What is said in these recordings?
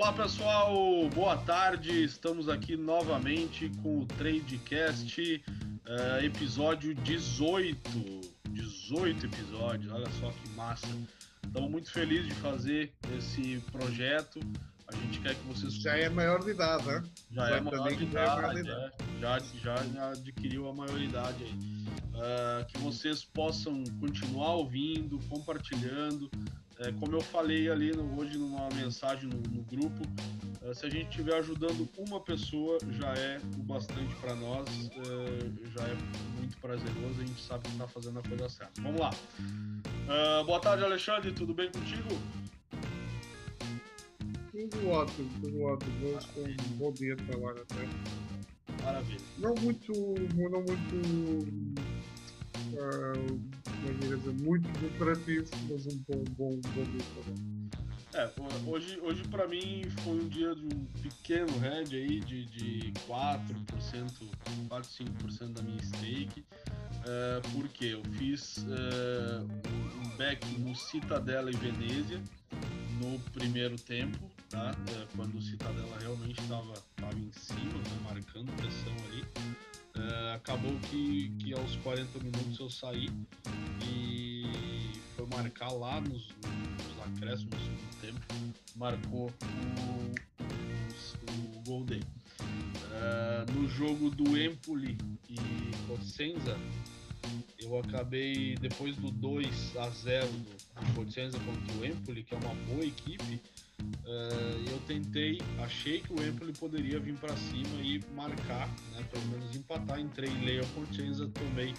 Olá pessoal, boa tarde. Estamos aqui novamente com o Tradecast, uh, episódio 18. 18 episódios, olha só que massa. Estamos muito felizes de fazer esse projeto. A gente quer que vocês. Já é maior de idade, né? Já, é maior de idade, é, já, já adquiriu a maioridade aí. Uh, que vocês possam continuar ouvindo, compartilhando. É, como eu falei ali no, hoje numa mensagem no, no grupo, uh, se a gente estiver ajudando uma pessoa, já é o bastante para nós, uh, já é muito prazeroso, a gente sabe que está fazendo a coisa certa. Vamos lá. boa tarde, Alexandre, tudo bem contigo? Tudo ótimo, tudo ótimo. Hoje foi um bom dia de trabalho até. Maravilha. Não muito. Não muito. Uh, como dizer, muito lucrativo, mas um bom, bom, bom dia trabalho. É, hoje, hoje para mim foi um dia de um pequeno head aí de, de 4%, 4, 5% da minha stake. Uh, porque eu fiz uh, um back no Citadela e Venezia no primeiro tempo, tá? Uh, quando o Citadela realmente estava em cima, né? marcando pressão ali. Uh, acabou que, que aos 40 minutos eu saí e foi marcar lá nos, nos acréscimos do tempo, marcou o, o, o gol dele. Uh, no jogo do Empoli e Cosenza, eu acabei, depois do 2 a 0 do Cosenza contra o Empoli, que é uma boa equipe, Uh, eu tentei, achei que o Empoli poderia vir para cima e marcar, né, pelo menos empatar. Entrei em Leia Portenza, tomei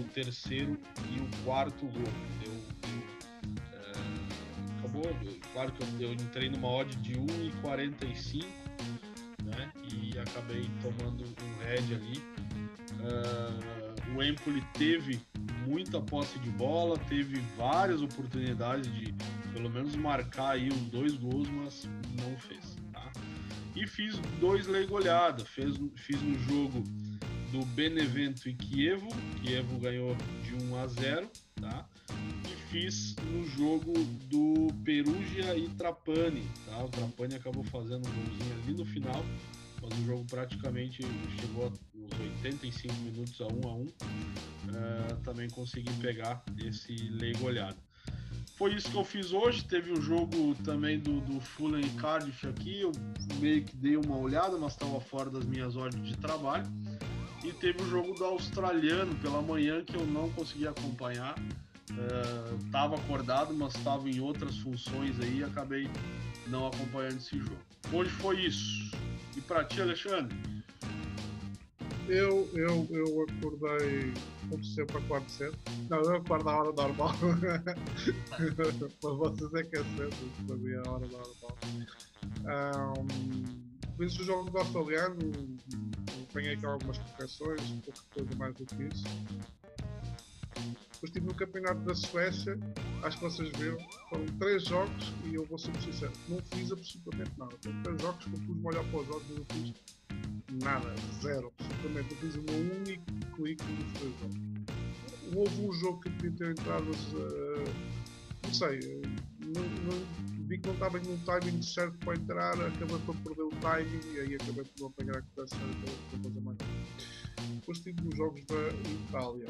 o terceiro e o quarto gol. Eu, eu uh, acabou, claro que eu, eu, entrei numa odd de 1,45 né, e acabei tomando um head ali. Uh, o Empoli teve muita posse de bola, teve várias oportunidades de pelo menos marcar aí os dois gols, mas não fez. Tá? E fiz dois legolhadas. Fiz, fiz no jogo do Benevento e Kievo. Kievo ganhou de 1 a 0. Tá? E fiz no jogo do Perugia e Trapani. Tá? O Trapani acabou fazendo um golzinho ali no final. Mas o jogo praticamente chegou aos 85 minutos a 1 a 1. Uh, também consegui pegar esse legolhado. Foi isso que eu fiz hoje. Teve o jogo também do, do Fulham e Cardiff aqui. Eu meio que dei uma olhada, mas estava fora das minhas ordens de trabalho. E teve o jogo do australiano pela manhã que eu não consegui acompanhar. Uh, acordado, mas estava em outras funções aí e acabei não acompanhando esse jogo. Hoje foi isso. E para ti, Alexandre? Eu, eu, eu acordei como sempre a 4 cedo. Não, eu acordo à hora normal. para vocês é que é cedo, para é a hora normal. Um, fiz o jogo do australiano, apanhei aqui algumas correções, pouco coisa mais do que isso. Depois estive no campeonato da Suécia, acho que vocês viram, foram três jogos e eu vou ser sincero, não fiz absolutamente nada. Foram três jogos que eu pus-me olhar para os jogos e não fiz nada, zero, absolutamente. Eu fiz o meu único clique três jogos. Houve um jogo que podia ter entrado, uh, não sei, não, não, vi que não estava no timing certo para entrar, acabei por perder o timing e aí acabei por não apanhar a cotação para fazer mais. Depois tive nos jogos da Itália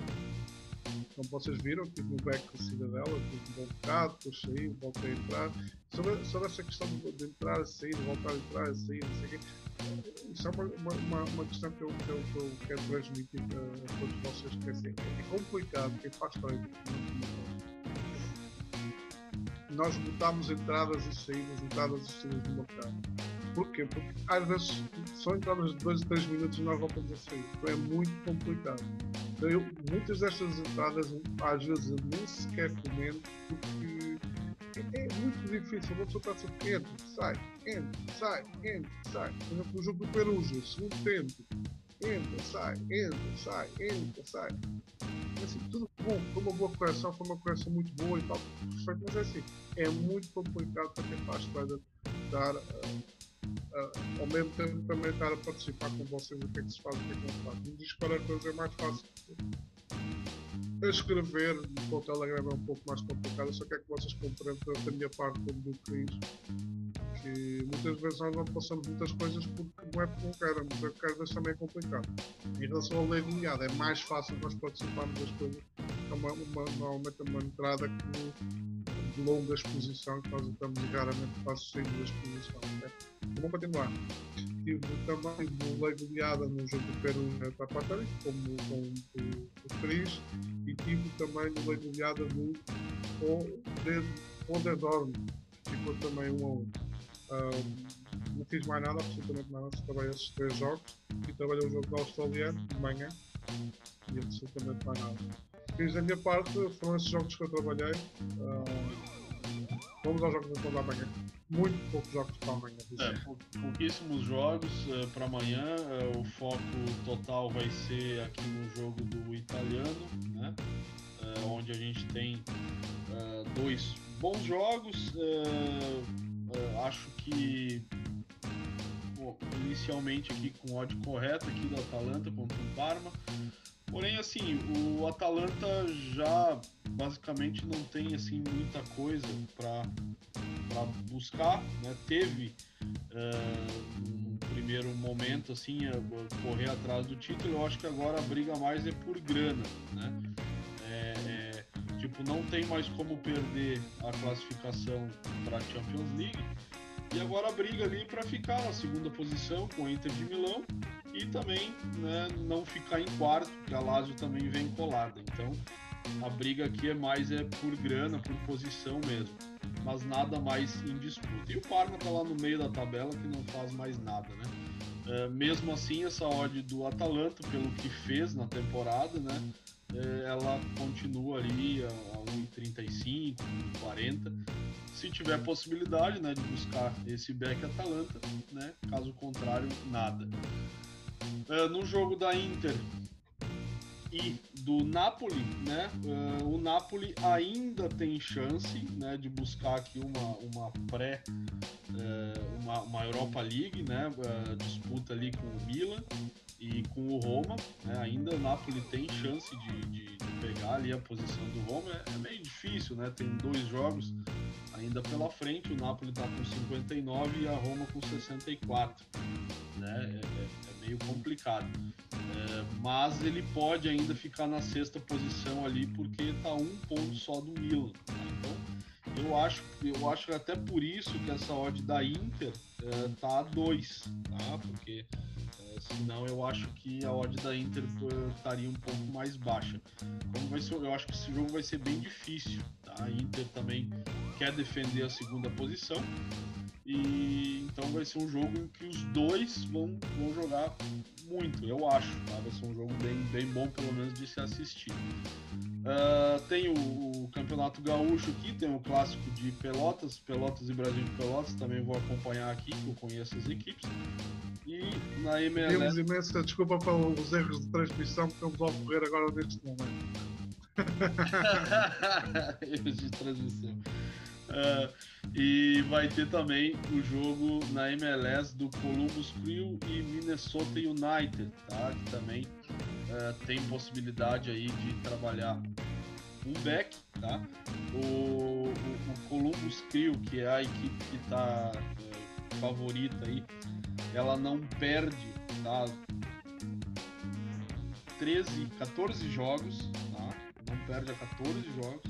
como vocês viram, tive no back da Cidadela, tive um bom bocado, depois saí, voltei a entrar. Sobre, sobre essa questão de, entrar a sair, voltar a entrar a sair, não sei o quê, isso é uma, uma, uma, questão que eu, que eu, que eu quero transmitir a, todos vocês, que é, assim, é complicado, quem faz trade nós botámos entradas e saídas, entradas e saídas do mercado. Porquê? Porque às vezes são entradas de 2 a 3 minutos e nós voltamos a sair. Então é muito complicado. Então, eu, muitas destas entradas, às vezes, eu nem sequer comento porque é, é muito difícil. Uma pessoa está sempre entra, sai, entra, sai, entra, sai. Por exemplo, no jogo do Perugia, segundo tempo, entra, sai, entra, sai, entra, sai. Assim, tudo bom, foi uma boa correção, foi uma correção muito boa e tal, mas é assim, é muito complicado para quem faz para dar. Uh, uh, ao mesmo tempo também estar a participar com vocês o que é que se faz, o que é que não se faz. Para coisa é mais fácil. A escrever para o Telegram é um pouco mais complicado, só quero que vocês compreendam da minha parte como do Cris. que muitas vezes nós não passamos muitas coisas porque não é porque não queremos, é porque às vezes também é complicado. Em relação ao lei goleada, é mais fácil nós participarmos das coisas, é uma, uma, normalmente é uma entrada que, de longa exposição que nós estamos raramente fazemos sair da exposição. Vamos continuar. Tive também no lei goleada no Peru na Tapatari, como com o Cris, e tive também no lei goleada no Onderdorm, ficou também um a um. não fiz mais nada, absolutamente nada, trabalhei esses três jogos e trabalhei o jogo do australiano de manhã e absolutamente mais nada. Fiz da minha parte, foram esses jogos que eu trabalhei. Uh, vamos aos jogos da amanhã. Muito poucos jogos para amanhã. É, pouquíssimos jogos uh, para amanhã. Uh, o foco total vai ser aqui no jogo do italiano, né? onde a gente tem dois bons jogos. Uh, uh, acho que bom, inicialmente aqui com o odd correto aqui do Atalanta contra o Parma. Porém, assim, o Atalanta já basicamente não tem assim muita coisa para buscar, né? Teve uh, um primeiro momento assim correr atrás do título. Eu acho que agora a briga mais é por grana, né? É, é, Tipo, não tem mais como perder a classificação para a Champions League. E agora a briga ali para ficar na segunda posição com o Inter de Milão e também né, não ficar em quarto, porque a Lazio também vem colada. Então a briga aqui é mais é por grana, por posição mesmo, mas nada mais em disputa. E o Parma tá lá no meio da tabela que não faz mais nada, né? É, mesmo assim, essa odd do Atalanta, pelo que fez na temporada, né? É, ela continua ali a, 1,35, 1,40. Se tiver possibilidade né, de buscar esse back Atalanta, né, caso contrário, nada. Uh, no jogo da Inter e do Napoli, né, uh, o Napoli ainda tem chance né, de buscar aqui uma, uma pré, uh, uma, uma Europa League, né, disputa ali com o Milan e com o Roma, né, ainda o Napoli tem chance de, de, de, pegar ali a posição do Roma. É, é, meio difícil, né? Tem dois jogos ainda pela frente. O Napoli está com 59 e a Roma com 64. Né? É, é, é meio complicado. É, mas ele pode ainda ficar na sexta posição ali porque está um ponto só do Milan. Né? Então eu acho, eu acho até por isso que essa odd da Inter é, tá a 2, tá? Porque Senão eu acho que a odd da Inter estaria um pouco mais baixa. Então vai ser, eu acho que esse jogo vai ser bem difícil. Tá? A Inter também quer defender a segunda posição. E então vai ser um jogo em que os dois vão, vão jogar muito, eu acho. Tá? Vai ser um jogo bem, bem bom, pelo menos, de se assistir. Uh, tem o, o, Campeonato Gaúcho aqui, tem o clássico de Pelotas, Pelotas e Brasil de Pelotas, também vou acompanhar aqui, que eu conheço as equipes. E na MLS. Temos imensa desculpa pelos erros de transmissão que estamos a ocorrer agora neste momento. erros de transmissão. Uh, e vai ter também o jogo na MLS do Columbus Crew e Minnesota United, tá? Que também uh, tem possibilidade aí de trabalhar um back, tá? O, o, o Columbus Crew, que é a equipe que está uh, favorita aí, ela não perde, tá? 13, 14 jogos, tá? Não perde a 14 jogos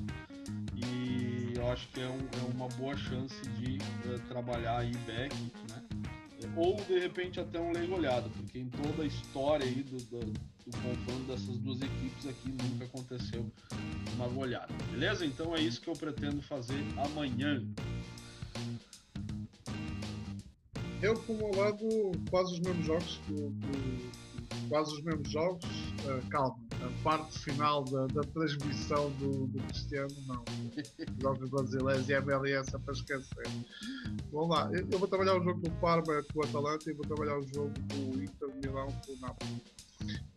e eu acho que é, um, é uma boa chance de uh, trabalhar aí back, né? Ou de repente até um lei olhado, porque em toda a história aí do, do, do confronto dessas duas equipes aqui nunca aconteceu uma goleada. Beleza? Então é isso que eu pretendo fazer amanhã. Eu, por um lado, quase os mesmos jogos, quase os mesmos jogos, uh, calma, a parte final da, da transmissão do, do, Cristiano, não. Jogos brasileiros e MLS é para esquecer. Vamos lá, eu, eu, vou trabalhar o jogo do Parma com o Atalanta e vou trabalhar o jogo do Inter Milão com o Napoli.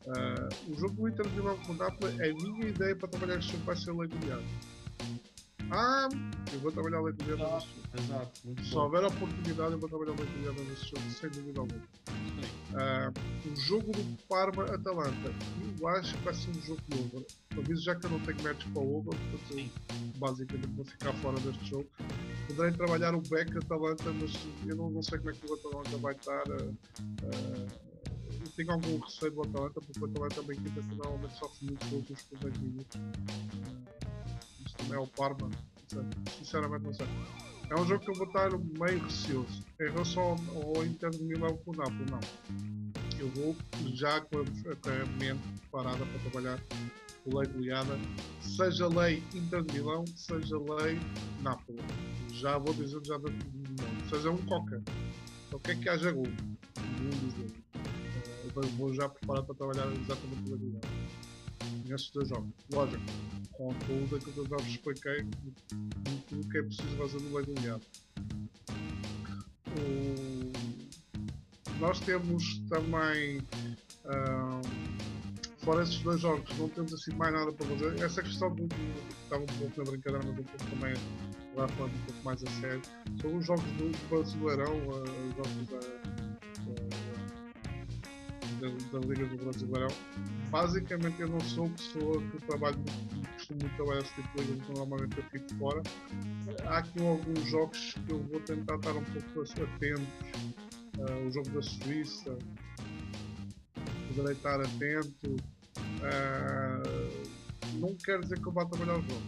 Uh, o jogo do Inter Milão com o Napoli, é a minha ideia para trabalhar este jogo vai ser legulhado. Ah, eu vou trabalhar a leitura ah, Exato, muito Se houver oportunidade, eu vou trabalhar a leitura nesse jogo, sem dúvida alguma. O jogo do Parma-Atalanta, eu acho que vai ser um jogo de over. Aviso já que eu não tenho match para o over, portanto, basicamente vou ficar fora deste jogo. poderei trabalhar o back Atalanta, mas eu não, não sei como é que o Atalanta vai estar. Uh, eu tenho algum receio do Atalanta, porque o Atalanta é uma equipa que normalmente sofre muito nos primeiros minutos. É o Parma, sinceramente não sei. É um jogo que eu vou estar meio receoso. Em relação ao, ao Inter de Milão com o Napoli, não. Eu vou já com a, com a mente preparada para trabalhar o lei de Liada, seja lei Inter de Milão, seja lei Nápoles. Já vou dizer já da seja um qualquer. O que é que haja gol? Um dos dois. Uh, vou já preparar para trabalhar exatamente lei de Liada. Nesses dois jogos. Lógico, com tudo aquilo que eu já vos expliquei, tudo que é preciso fazer no de Liada. Nós temos também. Fora esses dois jogos, não temos assim mais nada para fazer. Essa questão do. Estava um pouco na brincadeira, mas um pouco também lá falando um pouco mais a sério. São os jogos do Brasileirão, uh, os jogos da, da, da, Liga do Brasileirão. Basicamente, eu não sou pessoa que trabalho muito, costumo muito trabalhar esse tipo de coisas, então normalmente eu fico fora. Há aqui alguns jogos que eu vou tentar estar um pouco atentos. Uh, o jogo da Suíça, poderei estar atento. Uh, não quer dizer que eu vá trabalhar o jogo.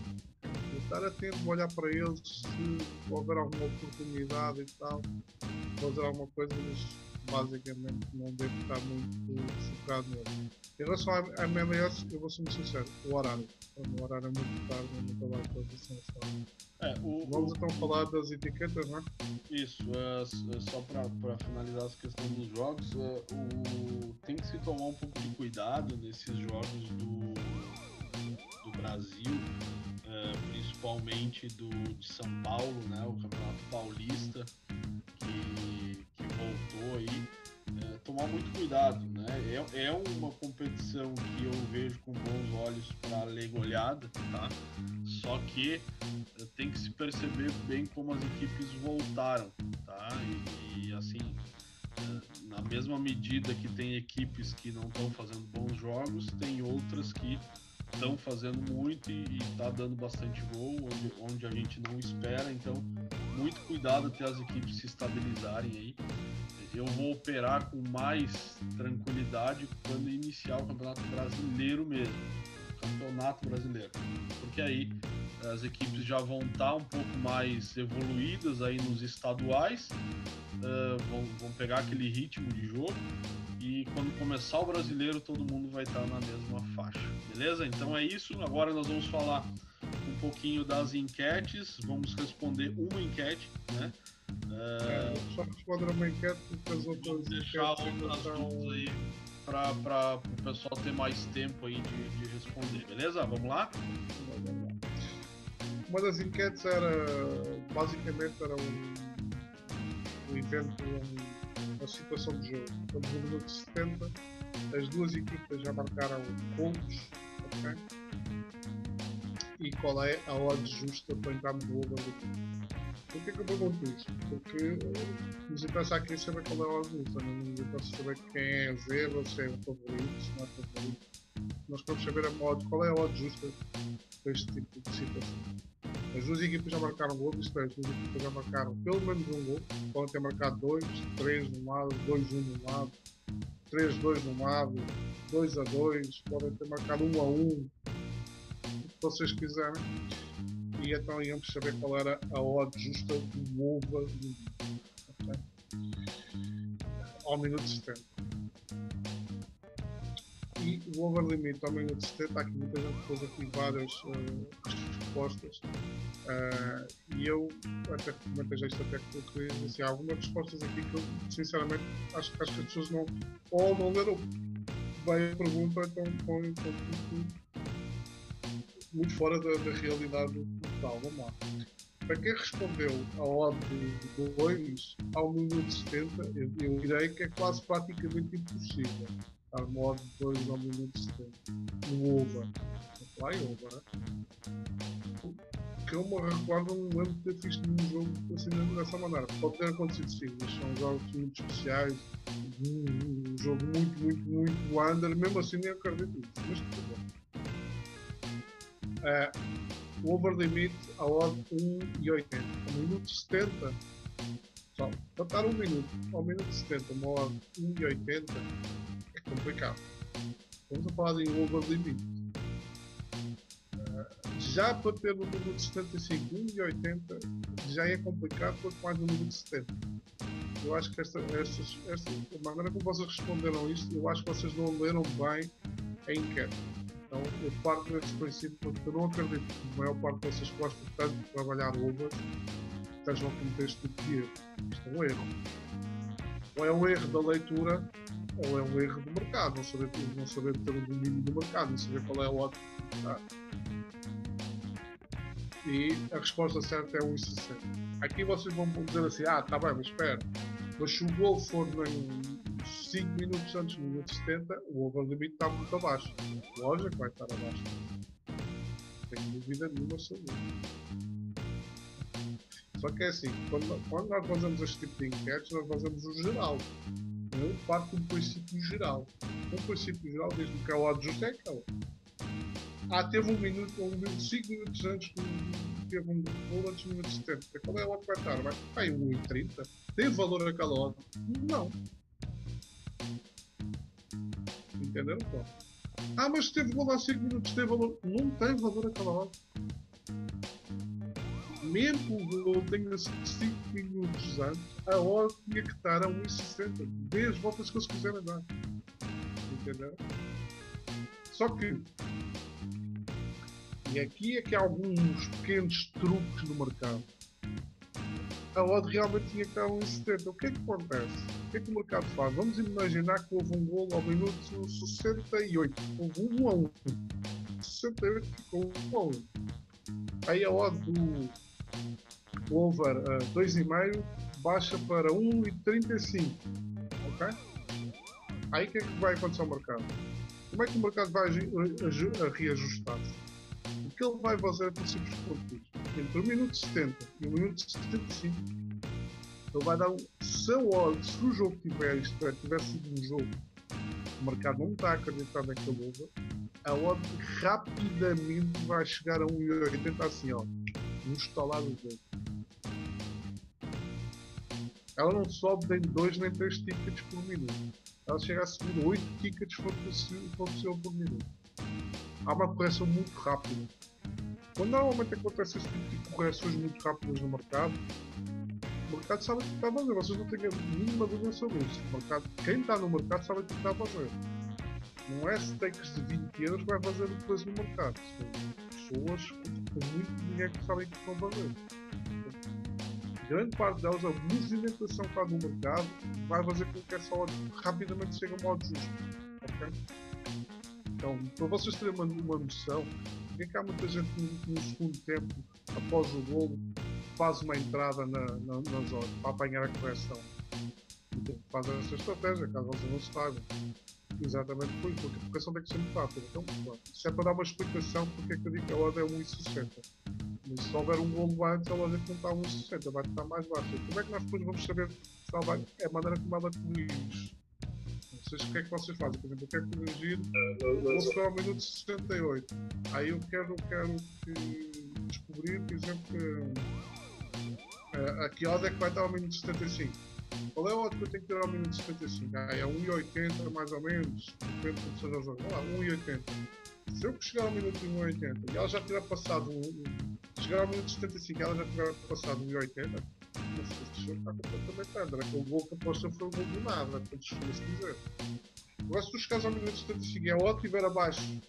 Vou estar atento, vou olhar para eles se houver alguma oportunidade e tal, fazer alguma coisa, mas basicamente não devo estar muito focado nele. Em relação à MLS, eu vou ser muito sincero, o horário. O horário é muito tarde, eu não trabalho para a é, o, Vamos o, então falar das etiquetas, não é? Isso, uh, só para finalizar essa questão dos jogos, uh, o, tem que se tomar um pouco de cuidado nesses jogos do, do Brasil, uh, principalmente do, de São Paulo, né, o Campeonato Paulista, que voltou aí é, tomar muito cuidado, né? É, é uma competição que eu vejo com bons olhos para ler goleada, tá? Só que é, tem que se perceber bem como as equipes voltaram, tá? E, e assim, é, na mesma medida que tem equipes que não estão fazendo bons jogos, tem outras que estão fazendo muito e, está dando bastante gol, onde, onde a gente não espera. Então, muito cuidado até as equipes se estabilizarem aí eu vou operar com mais tranquilidade quando iniciar o Campeonato Brasileiro mesmo. Campeonato Brasileiro. Porque aí as equipes já vão estar um pouco mais evoluídas aí nos estaduais, uh, vão, vão pegar aquele ritmo de jogo e quando começar o brasileiro todo mundo vai estar na mesma faixa, beleza? Então é isso. Agora nós vamos falar um pouquinho das enquetes, vamos responder uma enquete, né? É, só responder uma enquete porque as outras. Deixar outras aí para o pessoal ter mais tempo aí de, de responder, beleza? Vamos lá? Uma das enquetes era basicamente era um, um evento, um, uma situação de jogo. Estamos no minuto 70, as duas equipas já marcaram pontos, ok? E qual é a odd justa para entrar no over do por que, que eu pergunto isto? Porque uh, nos interessa aqui saber qual é a luta, não nos interessa saber quem é a zebra, se é o favorito, se não é favorito. Nós queremos saber a modo, qual é a odd justa para este tipo de situação. As duas equipas já marcaram gol, isto é, as duas equipas já marcaram pelo menos um gol, podem ter marcado dois, três no lado, dois um no lado, três dois no lado, dois a dois, podem ter marcado um a um, que vocês quiserem e então íamos saber qual era a odd justa do over okay? ao minuto 70. E o over limite ao minuto 70, aqui muita gente pôs aqui várias uh, respostas. Uh, e eu até comentei isto até que eu queria assim, há algumas respostas aqui que eu sinceramente acho, acho que as pessoas não ou não leram bem a pergunta, então põem muito fora da, da realidade total. Vamos lá. Para quem respondeu a odd de 2 ao minuto 70, eu, eu direi que é quase praticamente impossível dar uma odd de 2 ao minuto 70 no over. Em over, né? que eu me recordo, não lembro de ter visto nenhum jogo assim dessa maneira. Pode ter acontecido sim, mas são jogos muito especiais, um, um jogo muito, muito, muito under, mesmo assim nem acredito nisso. Mas tudo. É, o over limit a odd 1,80. Um minuto 70, só para estar um minuto ao minuto 70, uma odd 1,80 é complicado. Estamos a falar de over limit. Uh, já para ter no minuto 75, 1,80 já é complicado quanto mais no minuto 70. Eu acho que esta, esta, esta, maneira como vocês responderam isto, eu acho que vocês não leram bem a enquete. Então, eu parto desse princípio porque eu não acredito que a maior parte de vocês gostam tanto de trabalhar overs estejam a cometer este tipo de erro. Isto é um erro. Ou é um erro da leitura, ou é um erro do mercado. Não saber, não saber ter o domínio do mercado, não saber qual é o ótimo tá? E a resposta certa é 1,60. Aqui vocês vão dizer assim: ah, tá bem, mas espera. Mas se o gol for 5 minutos antes do minuto 70, o over limit está muito abaixo. Lógico que vai estar abaixo. Não tenho dúvida nenhuma sobre isso. Só que é assim, quando, quando nós fazemos este tipo de enquetes, nós fazemos o geral. Eu parto de um princípio geral. Um princípio geral diz que é o lado justo é aquela. Ah, teve um minuto, um minuto, 5 minutos antes do teve um gol antes do minuto 70. Qual é a hora que vai estar? Vai em 1,30? Tem valor aquela hora? Não. Entenderam? Pô? Ah, mas teve valor há 5 minutos, teve valor. Não tem valor aquela hora. Mesmo que o gol tenha 5 minutos antes, a hora tinha que estar a 1,60. Dê as voltas que eles quiserem dar. Entenderam? Só que. E aqui é que há alguns pequenos truques no mercado a odd realmente tinha que estar a 1,70. O que é que acontece? O que é que o mercado faz? Vamos imaginar que houve um gol ao minuto 68. Houve 1 a 1. 68 ficou 1 a 1. Aí a odd do over uh, 2,5 baixa para 1,35. Ok? Aí o que é que vai acontecer ao mercado? Como é que o mercado vai reajustar-se? O que ele vai fazer é simples pontos entre o minuto 70 e o minuto 75, ele vai dar um. Se, o, se o jogo tiver, isto é, tiver sido um jogo, o mercado não está a acreditar naquele over, a odd rapidamente vai chegar a 1,80 assim, ó, no estalar do jogo. Ela não sobe nem 2 nem 3 tickets por minuto. Ela chega a subir 8 tickets for possível por minuto. Há uma correção muito rápida. Quando normalmente acontece esse tipo de correções muito rápidas no mercado, o mercado sabe o que está a fazer. Vocês não têm a mínima dúvida sobre isso. O mercado, quem está no mercado sabe o que está a fazer. Não é stakes de 20 euros que vai fazer preço no mercado. São pessoas com muito dinheiro que sabem o que estão a fazer. Grande parte delas, a movimentação que está no mercado, vai fazer com que essa hora rapidamente chegue a modo justo. Okay? Então, para vocês terem uma, uma noção, é que há muita gente no, no segundo tempo, após o golo, faz uma entrada na, na, na zona para apanhar a correção? Faz essa estratégia, caso vocês não se saibam. Exatamente por isso, porque a correção tem que ser muito rápida. Então, isso é para dar uma explicação porque é que eu digo que a ordem é 1,60. Mas se houver um golo antes, a loja não está a 1,60, vai estar mais baixa. Como é que nós depois vamos saber se ela vai? É a maneira como ela corrige vocês, o que é que vocês fazem? Por exemplo, eu quero corrigir, vou chegar ao minuto 68. Aí eu quero, quero que descobrir, por exemplo, que uh, a que odd é que vai estar ao minuto 75. Qual é o odd que eu tenho que ter ao minuto 75? Ah, é 1,80 mais ou menos, depende seja o jogo. Olha lá, 1,80. Se eu chegar ao minuto 1,80 e ela já tiver passado, chegar ao minuto 75 e ela já tiver passado 1,80, este jogo está completamente under. Aquele gol que aposta foi um gol do nada, para se dizer. Agora, se tu chegares ao minuto 75 e é ótimo estiver abaixo,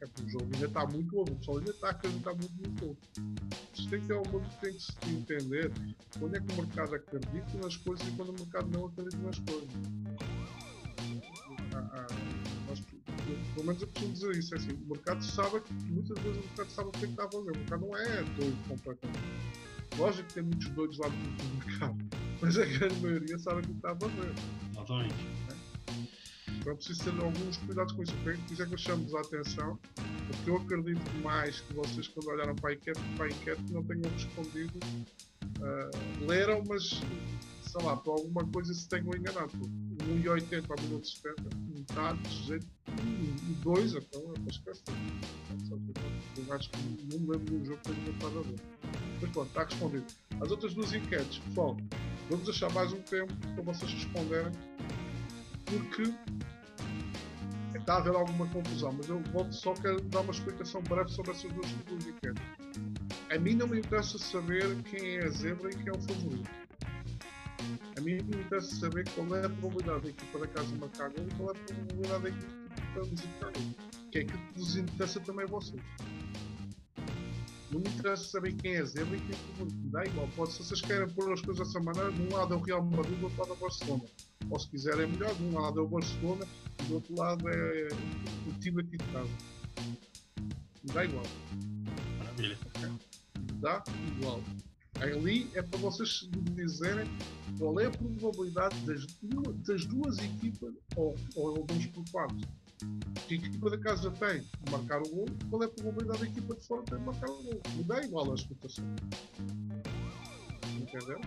é o jogo ainda está muito novo, o pessoal ainda está a acreditar muito no jogo. Têm que ter alguma coisa tem que se entender quando é que o mercado acredita nas coisas e quando o mercado não acredita nas coisas. Ah, ah, nós, pelo menos eu costumo dizer isso, é assim, o mercado sabe, muitas vezes o mercado sabe o que é que está a fazer, o mercado não é doido completamente. Lógico que tem muitos doidos lá no mercado, mas a grande maioria sabe o que está a fazer. Exatamente. É preciso ter alguns cuidados com isso. Por isso é que eu chamo-vos a atenção, porque eu acredito mais que vocês, quando olharam para a enquete, para a enquete não tenham respondido, uh, leram, mas sei lá, por alguma coisa se tenham enganado. 1,80 ao minuto 70, metade de jeito e dois, então é para esquecer. Eu acho que não lembro do jogo que tenho vontade a ver. Mas pronto, está respondido. As outras duas enquetes, pessoal, vamos deixar mais um tempo para vocês responderem, porque está a haver alguma confusão, mas eu vou, só quero dar uma explicação breve sobre essas duas, enquetes. A mim não me interessa saber quem é a zebra e quem é o favorito. A mim me interessa saber qual é a probabilidade da equipa da casa marcar gol e qual é a probabilidade da equipa da visitar gol. Que é que vos interessa também a vocês. Não me interessa saber quem é zebra e quem é favorito. Dá igual. Pode, se vocês querem pôr as coisas dessa maneira, de um lado é o Real Madrid, do outro lado é o Barcelona. Ou se quiserem é melhor, de um lado é o Barcelona e do outro lado é o time aqui de casa. Dá igual. Maravilha. Dá igual. Ali é para vocês me dizerem qual é a probabilidade das duas, das duas equipas, ou, ou vamos por partes, que equipa da casa tem de marcar o gol, qual é a probabilidade da equipa de fora ter de marcar o gol. Não dá igual a explotação. Entendeu?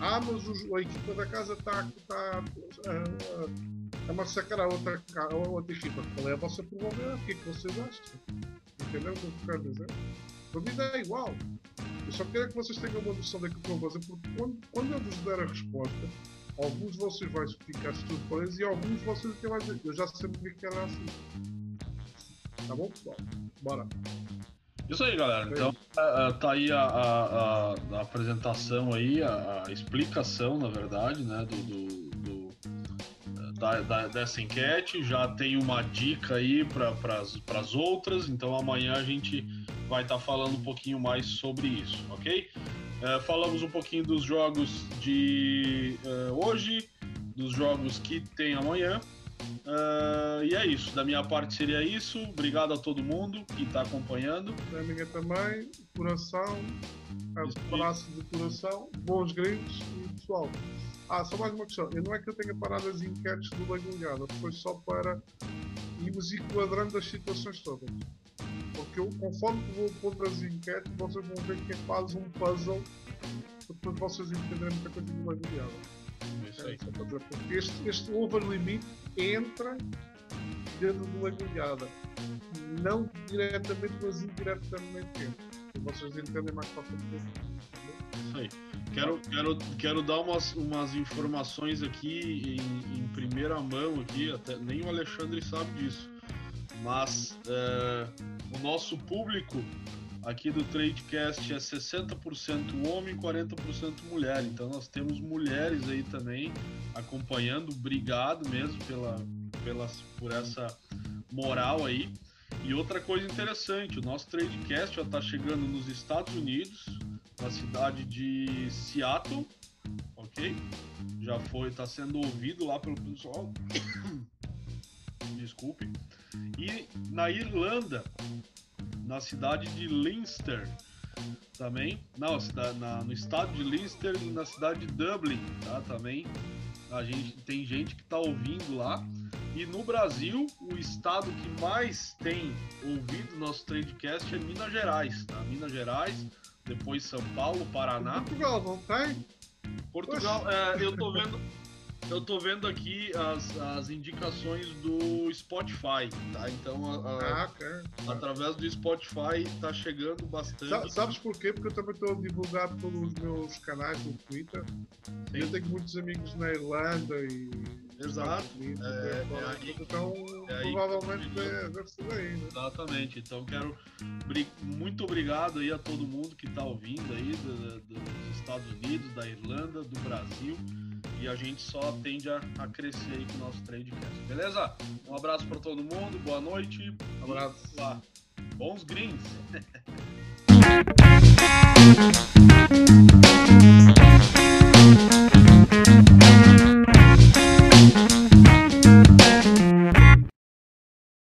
Ah, mas os, a equipa da casa está tá, a, a massacrar a outra, a outra equipa. Qual é a vossa probabilidade? O que é que vocês acham? Entendeu o que eu quero dizer? Para mim dá igual. Eu só quero que vocês tenham uma noção daquilo que eu vou fazer, porque quando, quando eu vos der a resposta, alguns de vocês vão ficar surpresos e alguns de vocês que vai dizer, eu já sabia que era assim. Tá bom, pessoal? Bora. Isso aí, galera. Então, uh, tá aí a, a, a, apresentação aí, a, a, explicação, na verdade, né, do, do, do da, da, dessa enquete. Já tem uma dica aí para as outras, então amanhã a gente vai estar tá falando um pouquinho mais sobre isso, ok? Uh, falamos um pouquinho dos jogos de uh, hoje, dos jogos que tem amanhã. Uh, e é isso, da minha parte seria isso. Obrigado a todo mundo que está acompanhando. Da minha também, coração, abraço de coração, bons gritos e pessoal. Ah, só mais uma questão. Eu não é que eu tenha parado as enquetes do Legulhada, foi só para irmos enquadrando as situações todas. Porque eu, conforme vou pôr as enquetes, vocês vão ver que é quase um puzzle para depois vocês entenderem muita coisa do. Isso aí. É, porque este, este over limit entra dentro do Legulhada. Não diretamente, mas indiretamente entra. Vocês entendem mais para frente. Isso aí. Quero, quero, quero dar umas, umas informações aqui em, em primeira mão aqui, até nem o Alexandre sabe disso. Mas é, o nosso público aqui do Tradecast é 60% homem, 40% mulher. Então nós temos mulheres aí também acompanhando. Obrigado mesmo pela, pela, por essa moral aí. E outra coisa interessante, o nosso Tradecast já está chegando nos Estados Unidos, na cidade de Seattle, ok? Já foi, está sendo ouvido lá pelo pessoal. Desculpe. E na Irlanda, na cidade de Leinster, também. Não, na, no estado de Leinster e na cidade de Dublin, tá? Também. A gente tem gente que está ouvindo lá. E no Brasil, o estado que mais tem ouvido nosso Tradecast é Minas Gerais, tá? Minas Gerais, depois São Paulo, Paraná. Portugal, não tem? Portugal, é, eu tô vendo. Eu tô vendo aqui as, as indicações do Spotify, tá? Então, a, a, ah, okay. através do Spotify tá chegando bastante. Sa sabes porquê? Porque eu também estou a divulgar pelos meus canais no Twitter. Sim. Eu tenho muitos amigos na Irlanda e. Exato. Unidos, é, é aí, então, é provavelmente deve ser aí, né? Exatamente. Então, quero. Muito obrigado aí a todo mundo que está ouvindo aí do, dos Estados Unidos, da Irlanda, do Brasil e a gente só tende a, a crescer aí com o nosso tradecast, beleza? Um abraço para todo mundo, boa noite. Um abraço. Lá. Bons greens.